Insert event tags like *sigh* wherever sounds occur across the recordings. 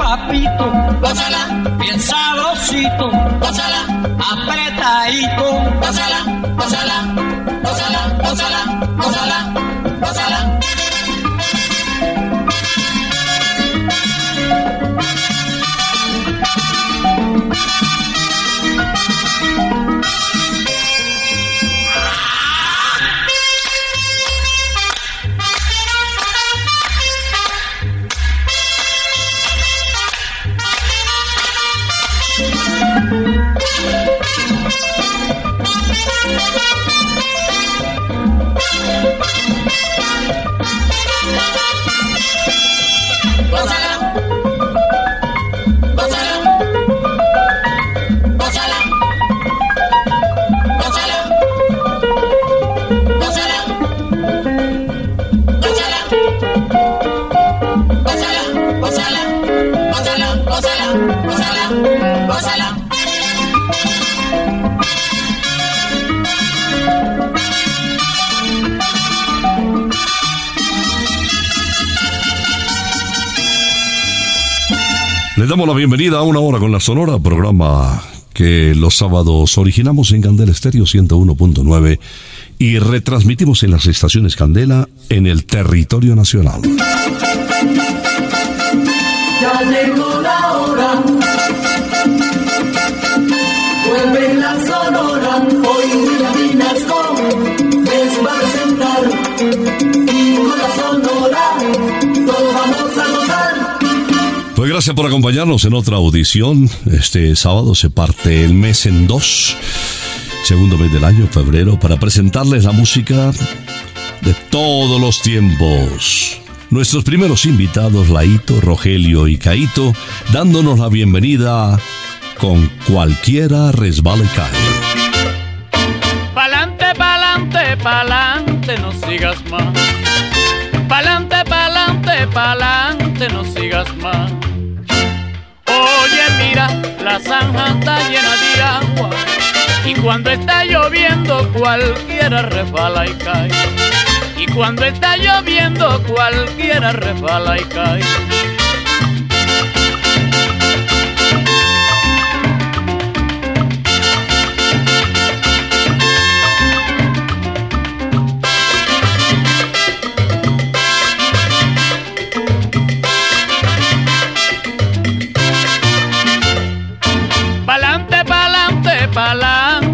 papito, gózala, bien sabrosito, apretadito, gózala, gózala, gózala, gózala, gózala. Gózala. Damos la bienvenida a una hora con la Sonora, programa que los sábados originamos en Candela Estéreo 101.9 y retransmitimos en las estaciones Candela en el territorio nacional. Ya llegó la hora. Gracias por acompañarnos en otra audición. Este sábado se parte el mes en dos, segundo mes del año, febrero, para presentarles la música de todos los tiempos. Nuestros primeros invitados, Laito, Rogelio y Caito, dándonos la bienvenida con cualquiera resbala y cae. Pa'lante, pa'lante, pa'lante, no sigas más. Pa'lante, pa'lante, pa'lante, no sigas más. Mira, la zanja está llena de agua. Y cuando está lloviendo, cualquiera resbala y cae. Y cuando está lloviendo, cualquiera resbala y cae.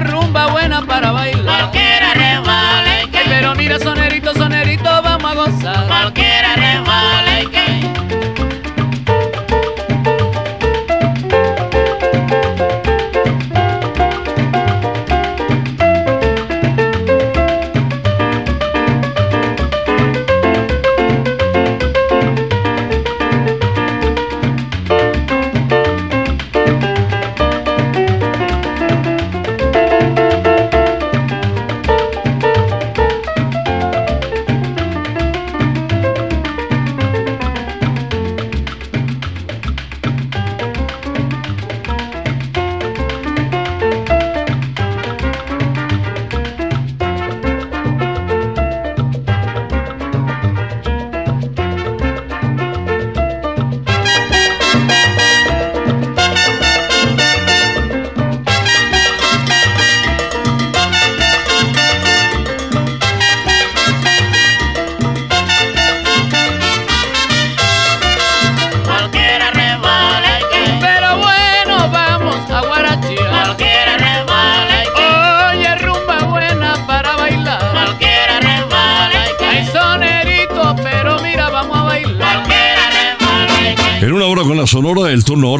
rumba buena para bailar.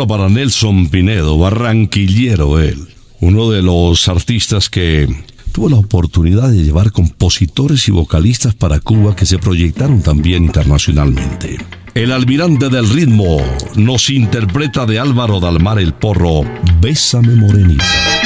Para Nelson Pinedo, barranquillero él, uno de los artistas que tuvo la oportunidad de llevar compositores y vocalistas para Cuba que se proyectaron también internacionalmente. El almirante del ritmo nos interpreta de Álvaro Dalmar el porro Bésame Morenita.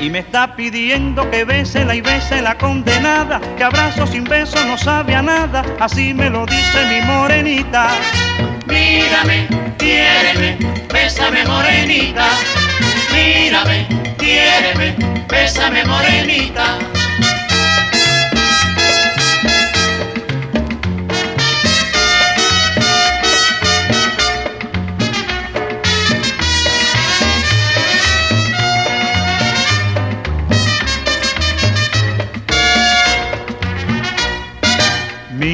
Y me está pidiendo que bésela y bese la condenada, que abrazo sin beso no sabe a nada, así me lo dice mi morenita. Mírame, quiéreme, bésame morenita. Mírame, quiéreme, bésame morenita.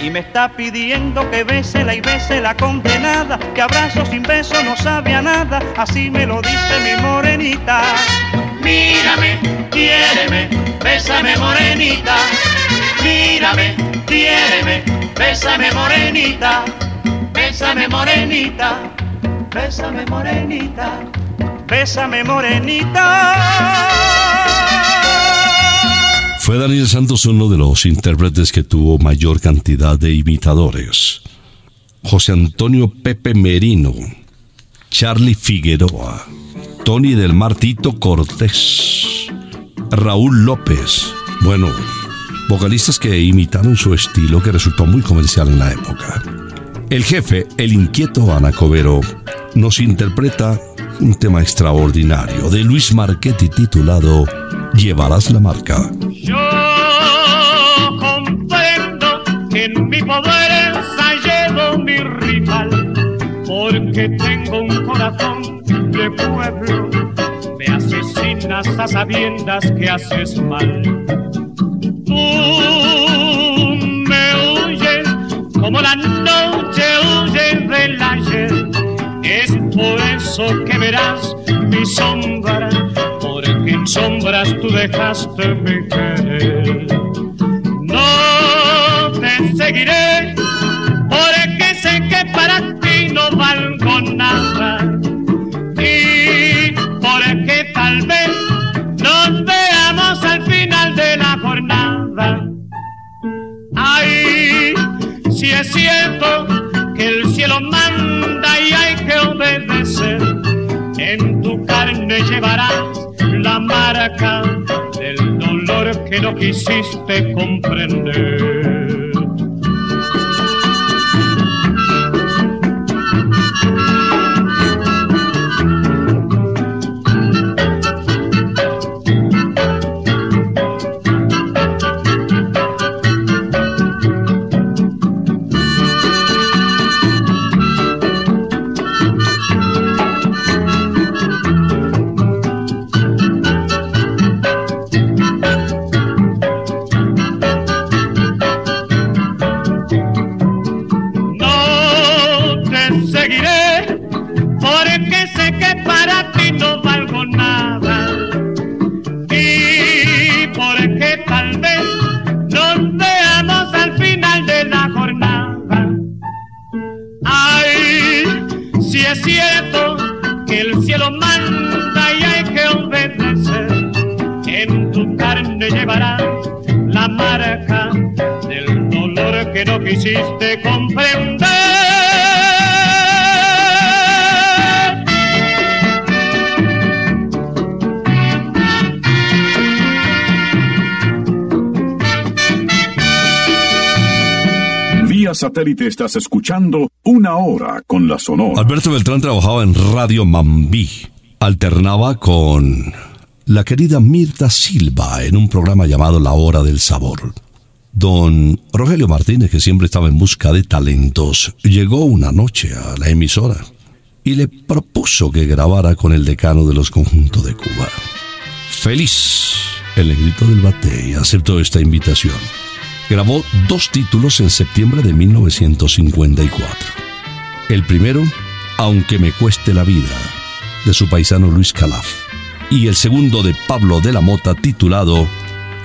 Y me está pidiendo que bésela y bese la condenada, que abrazo sin beso no sabe a nada, así me lo dice mi morenita. Mírame, quiéreme, bésame morenita. Mírame, quiéreme, bésame morenita. Bésame morenita, bésame morenita. Bésame morenita. Fue Daniel Santos uno de los intérpretes que tuvo mayor cantidad de imitadores. José Antonio Pepe Merino, Charlie Figueroa, Tony del Mar Tito Cortés, Raúl López. Bueno, vocalistas que imitaron su estilo que resultó muy comercial en la época. El jefe, el inquieto Anacobero, nos interpreta un tema extraordinario de Luis Marchetti titulado Llevarás la marca. Yo comprendo que en mi poder ensayado mi rival, porque tengo un corazón de pueblo, me asesinas a sabiendas que haces mal. Tú me huyes como la noche huye del ayer, es por eso que verás mi sombra, sombras tú dejaste mi querer. No te seguiré, porque sé que para ti no valgo nada. Y porque tal vez nos veamos al final de la jornada. Ay, si es cierto que el cielo manda y hay que obedecer, en tu carne llevarás la marca del dolor que no quisiste comprender. Estás escuchando Una Hora con la Sonora. Alberto Beltrán trabajaba en Radio Mambí. Alternaba con la querida Mirta Silva en un programa llamado La Hora del Sabor. Don Rogelio Martínez, que siempre estaba en busca de talentos, llegó una noche a la emisora y le propuso que grabara con el decano de los conjuntos de Cuba. Feliz, el negrito del bate, aceptó esta invitación. Grabó dos títulos en septiembre de 1954. El primero, Aunque me cueste la vida, de su paisano Luis Calaf. Y el segundo de Pablo de la Mota, titulado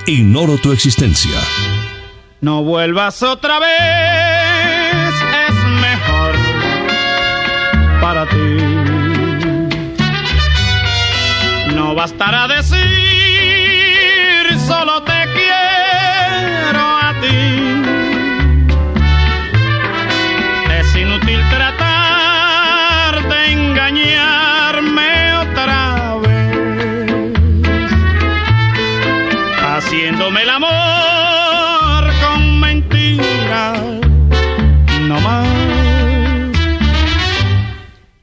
Ignoro tu existencia. No vuelvas otra vez, es mejor para ti. No bastará decir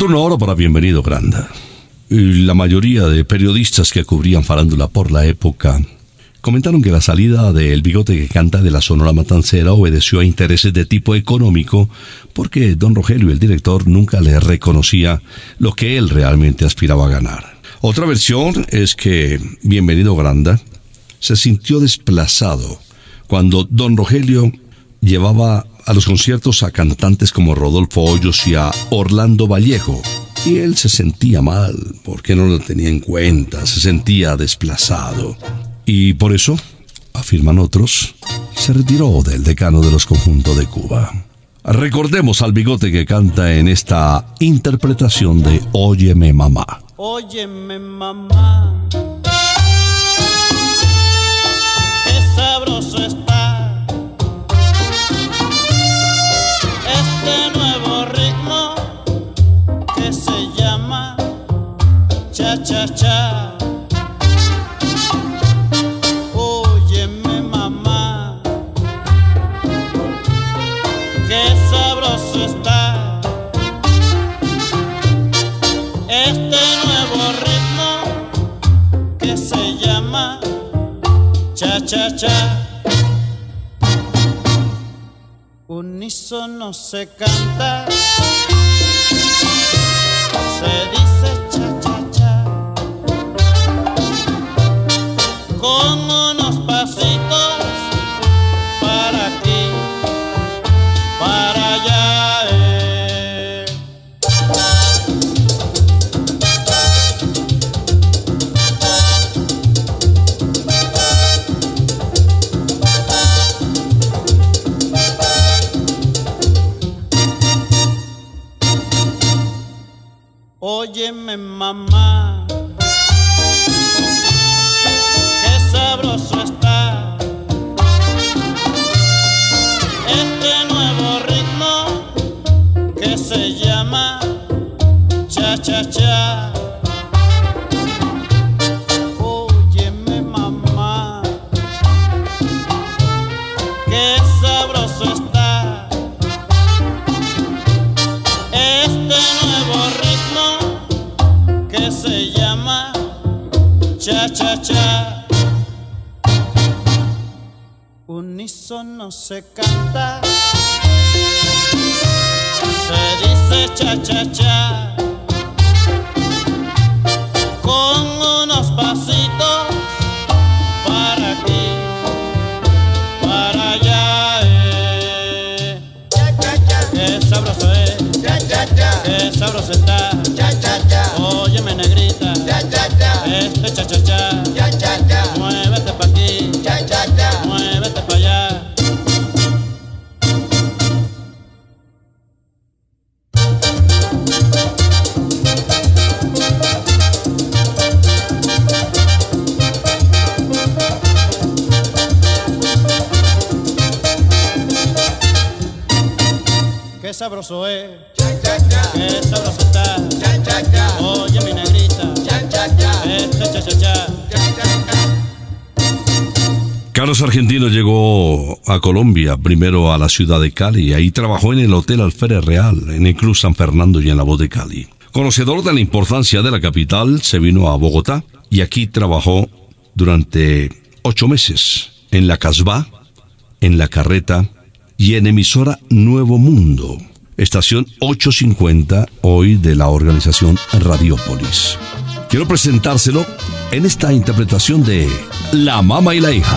turno ahora para Bienvenido Granda. La mayoría de periodistas que cubrían farándula por la época comentaron que la salida del bigote que canta de la Sonora Matancera obedeció a intereses de tipo económico porque don Rogelio, el director, nunca le reconocía lo que él realmente aspiraba a ganar. Otra versión es que Bienvenido Granda se sintió desplazado cuando don Rogelio llevaba a los conciertos a cantantes como Rodolfo Hoyos y a Orlando Vallejo. Y él se sentía mal porque no lo tenía en cuenta, se sentía desplazado. Y por eso, afirman otros, se retiró del decano de los conjuntos de Cuba. Recordemos al bigote que canta en esta interpretación de Óyeme mamá. Óyeme mamá, cha cha cha. Unísono se canta, se sabroso es, qué sabroso está. Oye mi negrita, este cha cha cha. Carlos Argentino llegó a Colombia, primero a la ciudad de Cali, y ahí trabajó en el Hotel Alférez Real, en el Club San Fernando y en la Voz de Cali. Conocedor de la importancia de la capital, se vino a Bogotá y aquí trabajó durante ocho meses en la Casbah, en la Carreta y en emisora Nuevo Mundo, estación 850 hoy de la organización Radiópolis. Quiero presentárselo en esta interpretación de La Mama y la Hija.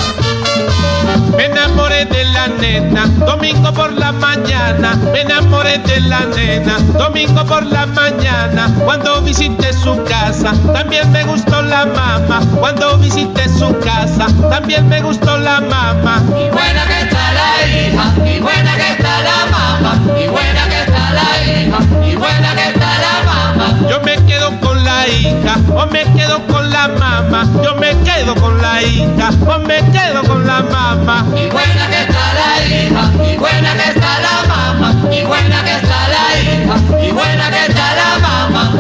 Me enamoré de la nena, domingo por la mañana. Me enamoré de la nena, domingo por la mañana. Cuando visité su casa, también me gustó la mamá. Cuando visité su casa, también me gustó la mamá. Y buena que está la hija, y buena que está la mamá, y buena que está la hija, y buena que está la mamá. Yo me quedo con la hija, o me quedo con la mamá. Yo me quedo con la hija, o me quedo con la mamá. Y buena que está la hija, y buena que está la mamá, y buena que está la hija, y buena que está la mamá.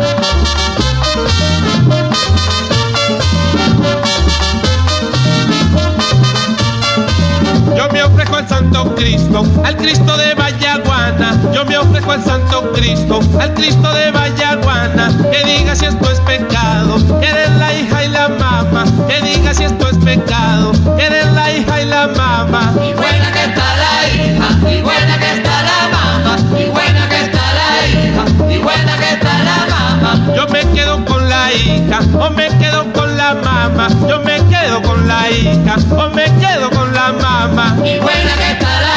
Yo me ofrezco al Santo Cristo, al Cristo de Vallaguana. Yo me ofrezco al Santo Cristo, al Cristo de Vallaguana. Que diga si esto es pecado, eres la hija y la mamá. Que diga si esto es pecado, eres la hija y la mamá. Y buena que está la hija, y buena que está la mamá, y buena que está la hija, y buena que está la mamá. Yo me quedo con la hija, o me quedo con la mamá. Yo me quedo con la hija, o me quedo buena que está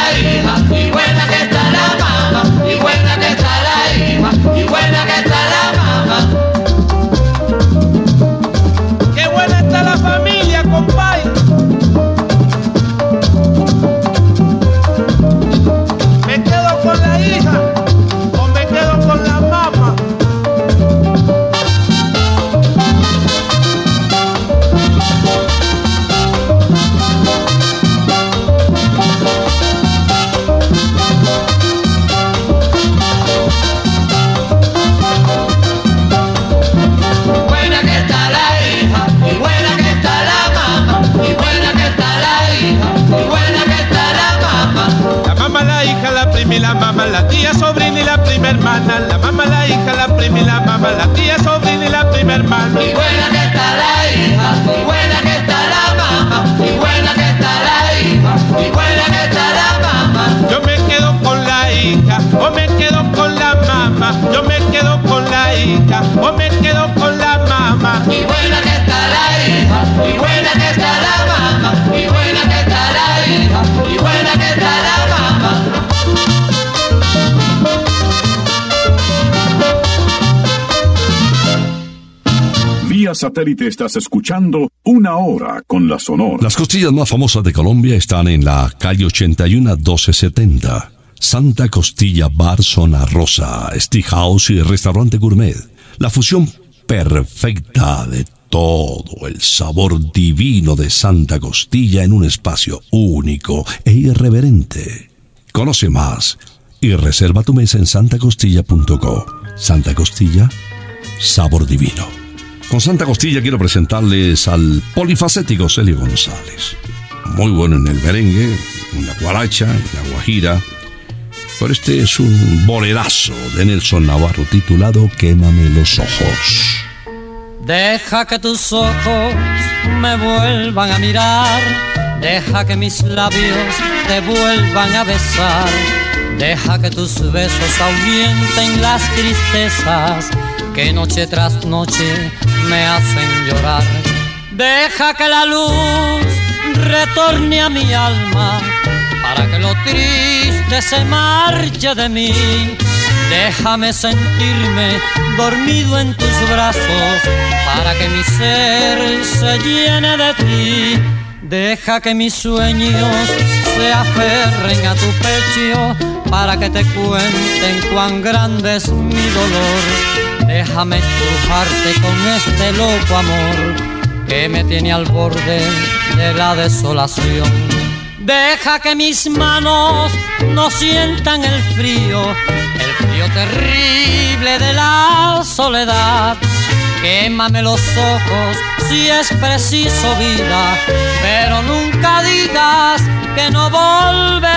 prima la tía, sobrina y la prima hermana. Y buena que está la hija, y buena que está la mamá, y buena que está la hija, y buena que está la mamá. Yo me quedo con la hija o me quedo con la mamá. Yo me quedo con la hija o me quedo con la mamá. Y buena que está la hija, y buena satélite estás escuchando Una Hora con la Sonora. Las costillas más famosas de Colombia están en la calle 81 1270. Santa Costilla Bar Zona Rosa, House y Restaurante Gourmet. La fusión perfecta de todo el sabor divino de Santa Costilla en un espacio único e irreverente. Conoce más y reserva tu mesa en santacostilla.co. Santa Costilla, sabor divino. Con Santa Costilla quiero presentarles al polifacético Celio González. Muy bueno en el merengue, en la guaracha, en la guajira. Pero este es un bolerazo de Nelson Navarro titulado Quémame los ojos. Deja que tus ojos me vuelvan a mirar, deja que mis labios te vuelvan a besar, deja que tus besos ahuyenten las tristezas que noche tras noche me hacen llorar. Deja que la luz retorne a mi alma para que lo triste se marche de mí. Déjame sentirme dormido en tus brazos para que mi ser se llene de ti. Deja que mis sueños se aferren a tu pecho para que te cuenten cuán grande es mi dolor. Déjame estrujarte con este loco amor que me tiene al borde de la desolación. Deja que mis manos no sientan el frío, el frío terrible de la soledad. Quémame los ojos si es preciso vida, pero nunca digas que no volverás.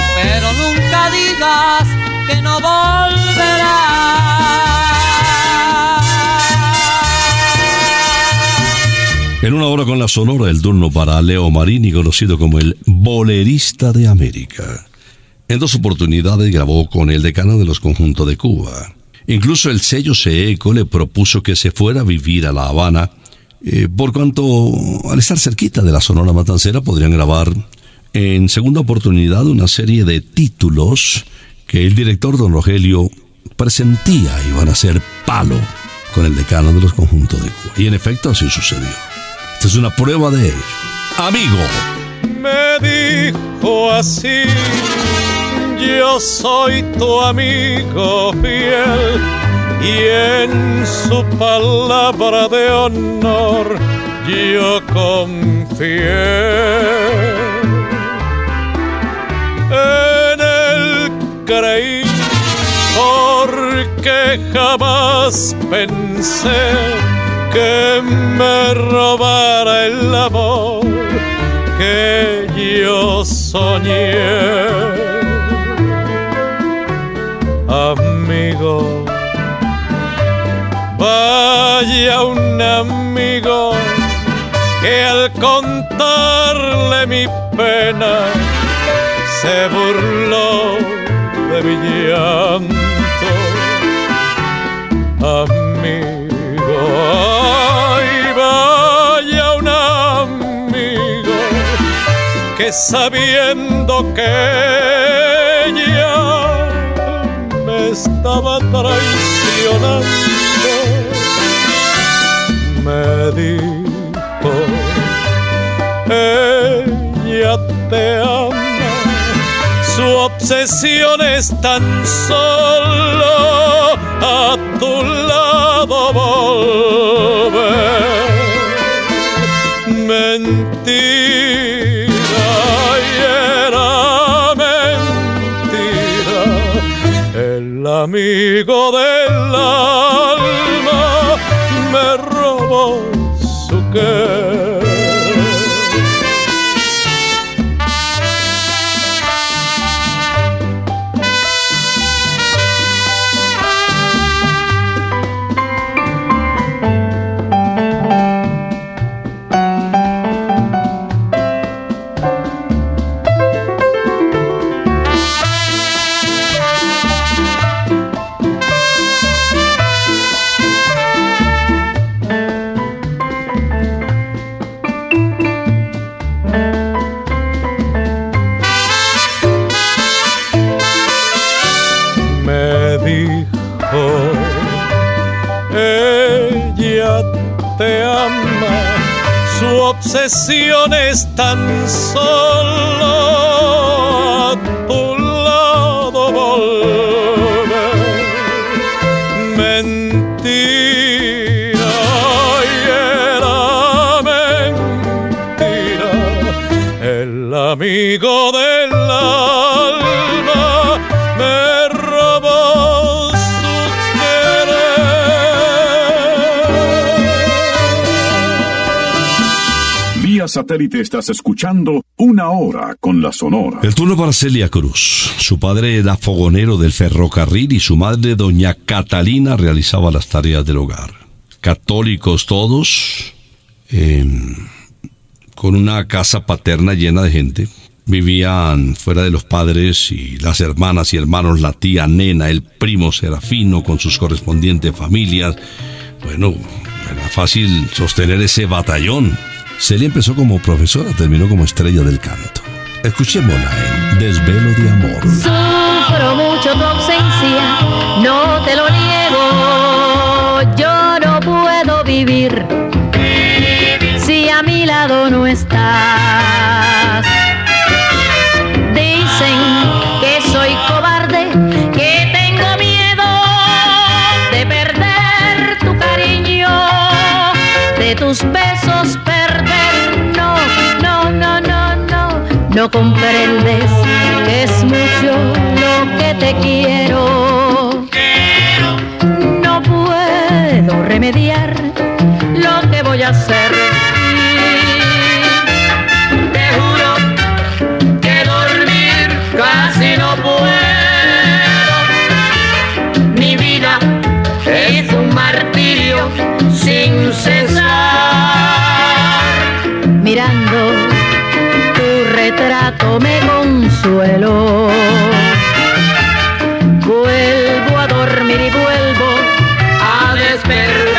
pero nunca digas que no volverás. En una hora con la sonora, el turno para Leo Marini, conocido como el bolerista de América. En dos oportunidades grabó con el decano de los conjuntos de Cuba. Incluso el sello Seeco le propuso que se fuera a vivir a La Habana, eh, por cuanto al estar cerquita de la Sonora Matancera podrían grabar en segunda oportunidad una serie de títulos que el director don Rogelio presentía iban a ser palo con el decano de los conjuntos de Cuba. Y en efecto así sucedió. Esta es una prueba de ello. Amigo. Me dijo así, yo soy tu amigo fiel y en su palabra de honor yo confié. Jamás pensé que me robara el amor que yo soñé. Amigo, vaya un amigo que al contarle mi pena se burló de mi llanto. Sabiendo que ella me estaba traicionando, me dijo, ella te ama. Su obsesión es tan solo a tu lado volver. Mentira, amigo del alma me robó su querer. Obsesión es tan solo satélite estás escuchando Una Hora con la Sonora. El turno para Celia Cruz. Su padre era fogonero del ferrocarril y su madre, doña Catalina, realizaba las tareas del hogar. Católicos todos, eh, con una casa paterna llena de gente. Vivían fuera de los padres y las hermanas y hermanos, la tía Nena, el primo Serafino con sus correspondientes familias. Bueno, era fácil sostener ese batallón. Celia empezó como profesora, terminó como estrella del canto. Escuchémosla en Desvelo de Amor. Sufro mucho tu ausencia, no te lo niego. Yo no puedo vivir si a mi lado no estás. No, comprendes que es mucho lo que te quiero. No puedo remediar lo que voy a hacer. Retrato me consuelo. Vuelvo a dormir y vuelvo a despertar.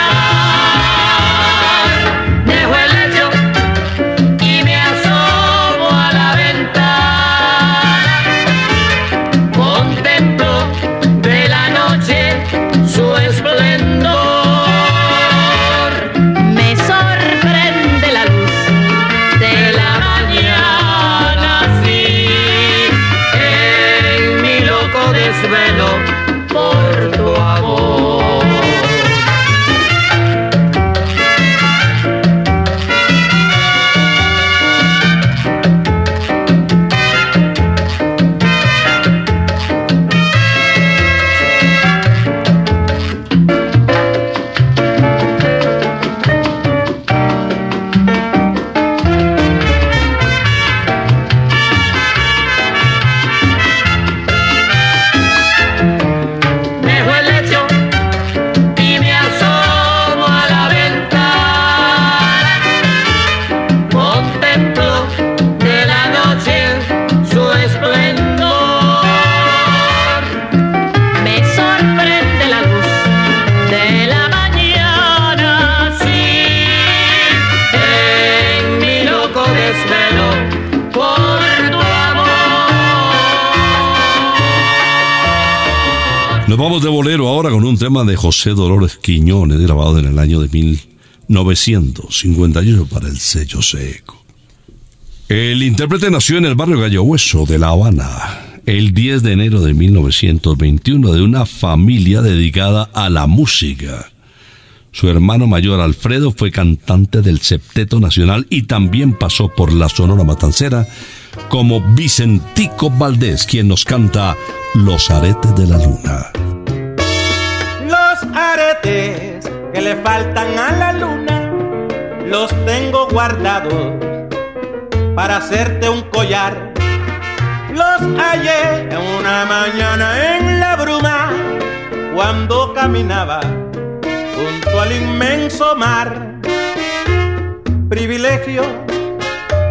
Nos vamos de bolero ahora con un tema de José Dolores Quiñones, grabado en el año de 1958 para el sello seco. El intérprete nació en el barrio Gallo Hueso de La Habana el 10 de enero de 1921 de una familia dedicada a la música. Su hermano mayor Alfredo fue cantante del Septeto Nacional y también pasó por la Sonora Matancera como Vicentico Valdés, quien nos canta Los aretes de la luna. Los aretes que le faltan a la luna los tengo guardados para hacerte un collar. Los hallé en una mañana en la bruma cuando caminaba junto al inmenso mar. Privilegio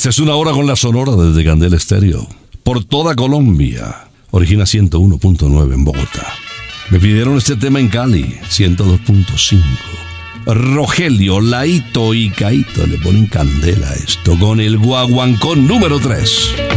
Esta es una hora con la sonora desde Candel Estéreo. Por toda Colombia. Origina 101.9 en Bogotá. Me pidieron este tema en Cali, 102.5. Rogelio, Laito y Caito le ponen candela a esto con el guaguancón número 3.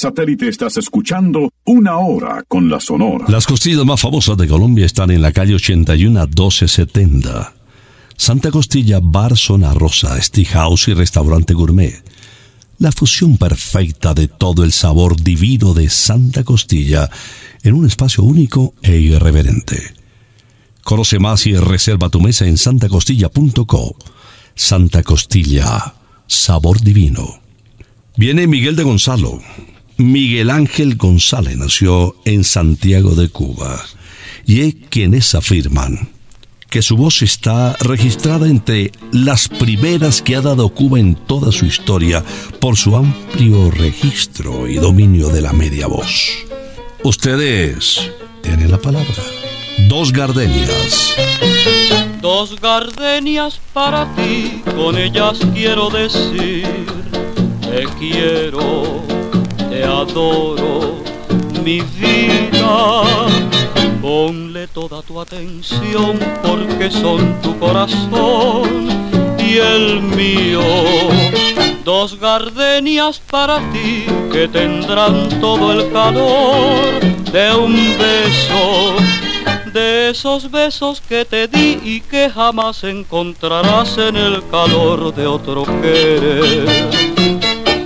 Satélite estás escuchando Una Hora con la Sonora. Las costillas más famosas de Colombia están en la calle 81 1270. Santa Costilla Bar Zona Rosa, House y Restaurante Gourmet. La fusión perfecta de todo el sabor divino de Santa Costilla en un espacio único e irreverente. Conoce más y reserva tu mesa en santacostilla.co. Santa Costilla, sabor divino. Viene Miguel de Gonzalo, Miguel Ángel González nació en Santiago de Cuba y es quienes afirman que su voz está registrada entre las primeras que ha dado Cuba en toda su historia por su amplio registro y dominio de la media voz. Ustedes tienen la palabra. Dos gardenias. Dos gardenias para ti, con ellas quiero decir, te quiero te adoro, mi vida. Ponle toda tu atención porque son tu corazón y el mío. Dos gardenias para ti que tendrán todo el calor de un beso. De esos besos que te di y que jamás encontrarás en el calor de otro querer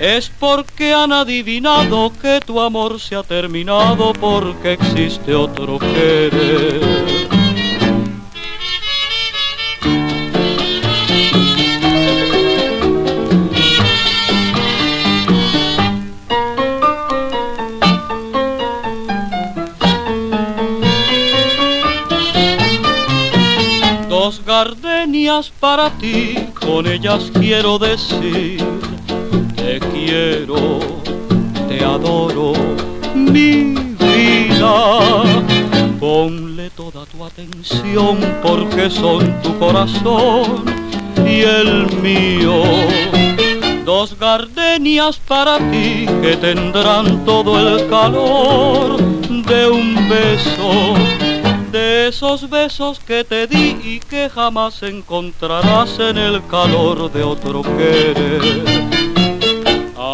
es porque han adivinado que tu amor se ha terminado porque existe otro querer. Dos gardenias para ti, con ellas quiero decir, quiero, te adoro, mi vida. Ponle toda tu atención porque son tu corazón y el mío. Dos gardenias para ti que tendrán todo el calor de un beso de esos besos que te di y que jamás encontrarás en el calor de otro querer.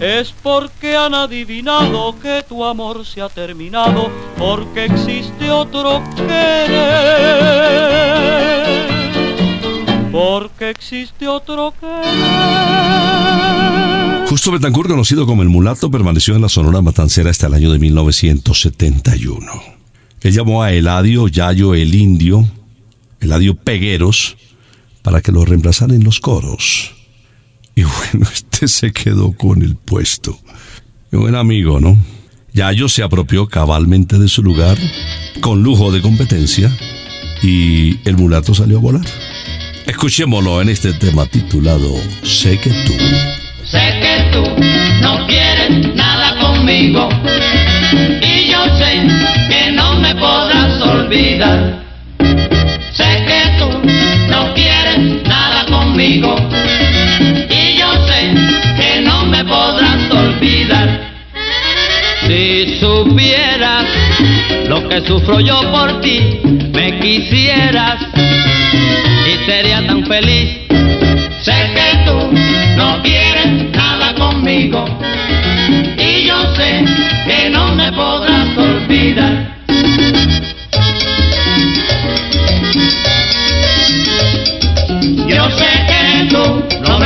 es porque han adivinado que tu amor se ha terminado, porque existe otro querer, porque existe otro querer. Justo Betancourt, conocido como el mulato, permaneció en la Sonora Matancera hasta el año de 1971. Él llamó a Eladio Yayo el Indio, Eladio Pegueros, para que lo reemplazara en los coros. Y bueno, *laughs* este se quedó con el puesto. Buen amigo, ¿no? Yayo se apropió cabalmente de su lugar, con lujo de competencia, y el mulato salió a volar. Escuchémoslo en este tema titulado Sé que tú. Sé que tú no quieres nada conmigo y yo sé que no me podrás olvidar. Sé que tú no quieres nada conmigo Si supieras lo que sufro yo por ti, me quisieras y sería tan feliz. Sé que tú no quieres nada conmigo y yo sé que no me podrás olvidar. Yo sé que tú no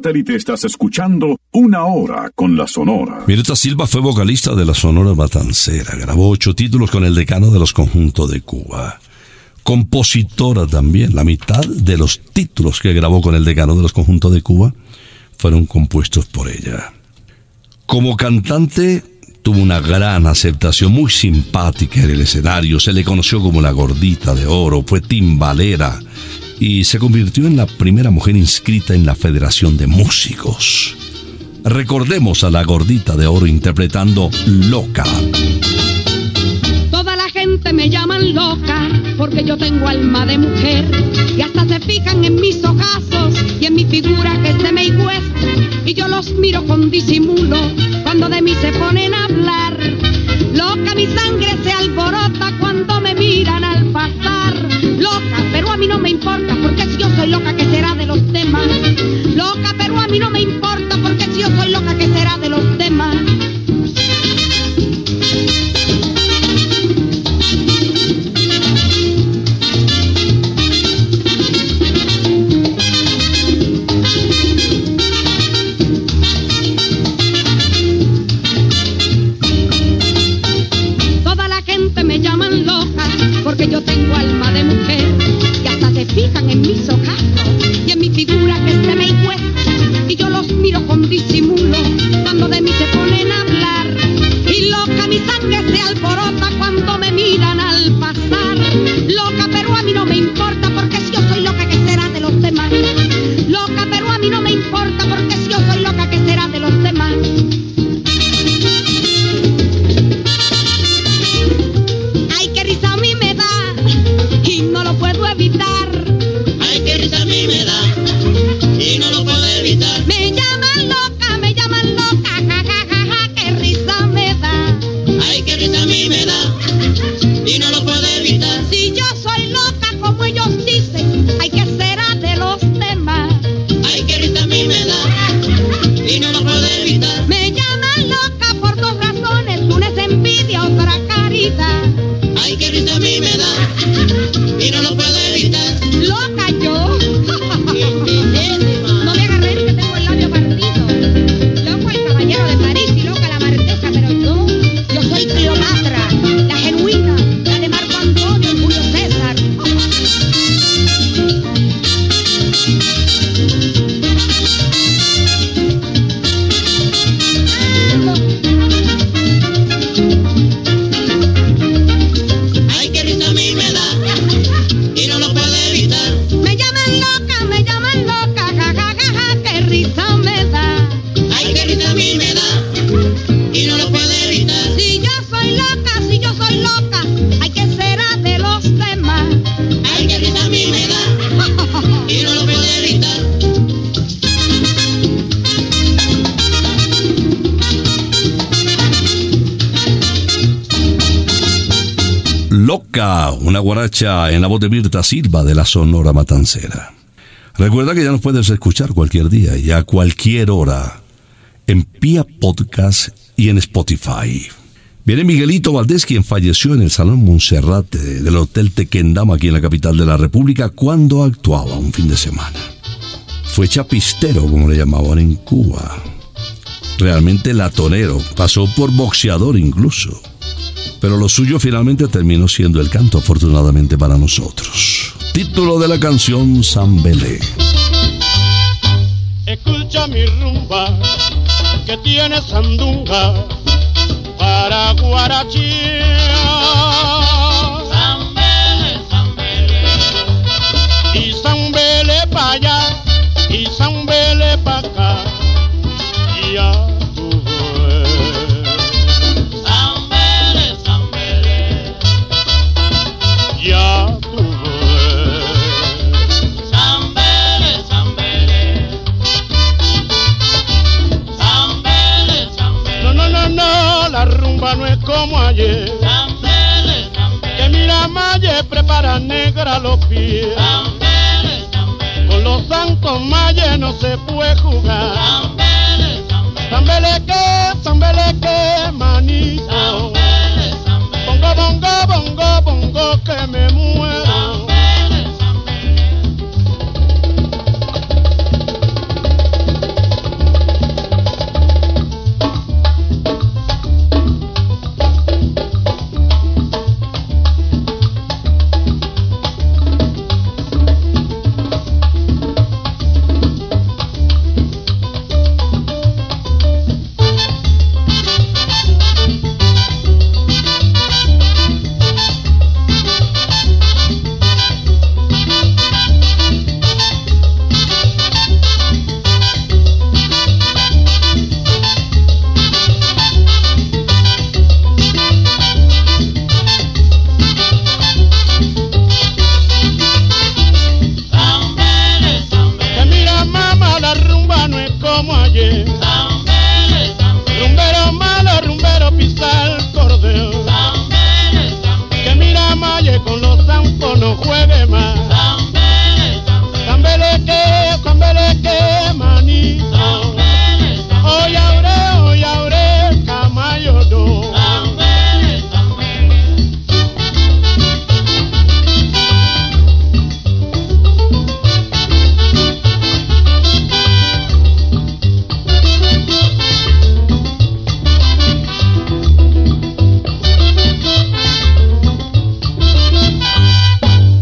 satélite estás escuchando Una Hora con la Sonora. Mirta Silva fue vocalista de la Sonora Matancera. Grabó ocho títulos con el decano de los conjuntos de Cuba. Compositora también. La mitad de los títulos que grabó con el decano de los conjuntos de Cuba fueron compuestos por ella. Como cantante tuvo una gran aceptación, muy simpática en el escenario. Se le conoció como la gordita de oro, fue timbalera y se convirtió en la primera mujer inscrita en la Federación de Músicos. Recordemos a la gordita de oro interpretando Loca. Toda la gente me llaman loca porque yo tengo alma de mujer y hasta se fijan en mis ojazos y en mi figura que se me hicuesta y yo los miro con disimulo cuando de mí se pone una guaracha en la voz de Mirta Silva de la Sonora Matancera. Recuerda que ya nos puedes escuchar cualquier día y a cualquier hora en Pia Podcast y en Spotify. Viene Miguelito Valdés, quien falleció en el Salón Monserrate del Hotel Tequendama, aquí en la capital de la República, cuando actuaba un fin de semana. Fue chapistero, como le llamaban en Cuba. Realmente latonero, pasó por boxeador incluso pero lo suyo finalmente terminó siendo el canto, afortunadamente para nosotros. Título de la canción Zambelé. Escucha mi rumba, que tiene sandunga para guarachía. Zambelé, Zambelé. Y Zambelé para allá, y Zambelé para acá. Y ya. lacra los pies. Con los zancos mayas se puede jugar. Zambeleque, zambeleque, manito. Bongo, bongo, bongo, bongo, que me mueve.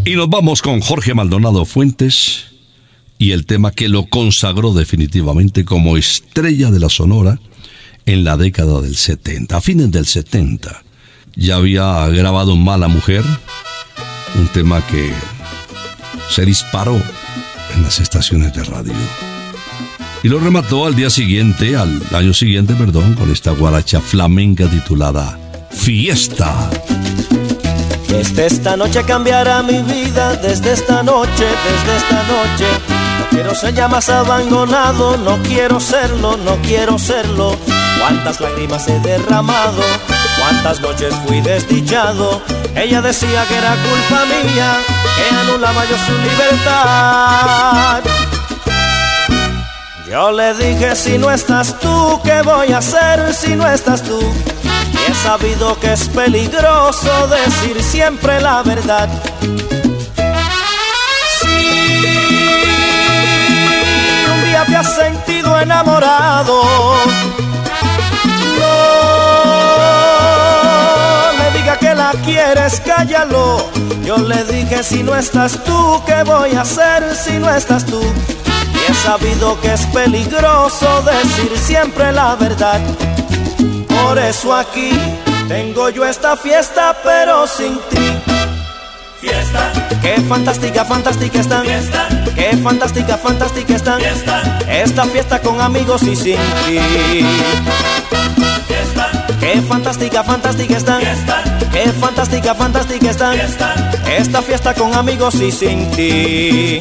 Y nos vamos con Jorge Maldonado Fuentes y el tema que lo consagró definitivamente como estrella de la Sonora en la década del 70, a fines del 70. Ya había grabado Mala Mujer, un tema que se disparó en las estaciones de radio. Y lo remató al día siguiente, al año siguiente, perdón, con esta guaracha flamenca titulada Fiesta. Desde esta noche cambiará mi vida, desde esta noche, desde esta noche. No quiero ser ya más abandonado, no quiero serlo, no quiero serlo. Cuántas lágrimas he derramado, cuántas noches fui desdichado. Ella decía que era culpa mía, que anulaba yo su libertad. Yo le dije, si no estás ¿qué voy a hacer si no estás tú? Y he sabido que es peligroso decir siempre la verdad. Si un día te has sentido enamorado, no le diga que la quieres, cállalo. Yo le dije, si no estás tú, ¿qué voy a hacer si no estás tú? He sabido que es peligroso decir siempre la verdad. Por eso aquí tengo yo esta fiesta, pero sin ti. Fiesta. Qué fantástica, fantástica están. Fiesta. Qué fantástica, fantástica están. Fiesta. Esta fiesta con amigos y sin ti. Fiesta. Qué fantástica, fantástica están. Fiesta. Qué fantástica, fantástica están. Fiesta. Esta fiesta con amigos y sin ti.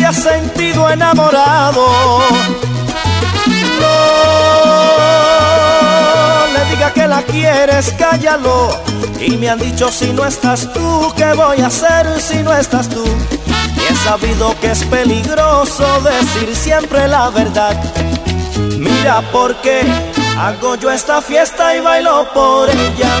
Has sentido enamorado, no le diga que la quieres, cállalo. Y me han dicho si no estás tú, ¿qué voy a hacer si no estás tú? Y he sabido que es peligroso decir siempre la verdad. Mira por qué hago yo esta fiesta y bailo por ella.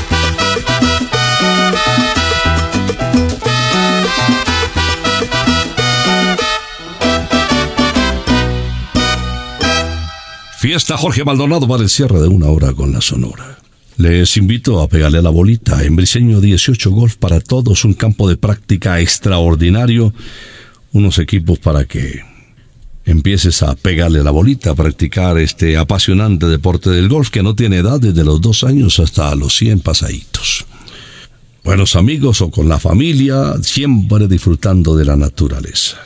Fiesta Jorge Maldonado para el cierre de una hora con la Sonora. Les invito a pegarle la bolita en Briseño 18 Golf para todos, un campo de práctica extraordinario, unos equipos para que empieces a pegarle la bolita, a practicar este apasionante deporte del golf que no tiene edad desde los dos años hasta los 100 pasaditos. Buenos amigos o con la familia, siempre disfrutando de la naturaleza.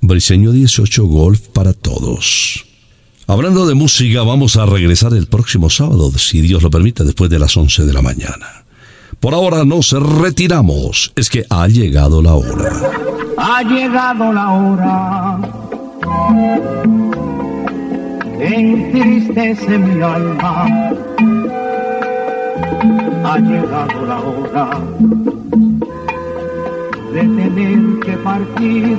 Briseño 18 Golf para todos. Hablando de música, vamos a regresar el próximo sábado, si Dios lo permite, después de las 11 de la mañana. Por ahora nos retiramos, es que ha llegado la hora. Ha llegado la hora entristece mi alma. Ha llegado la hora de tener que partir.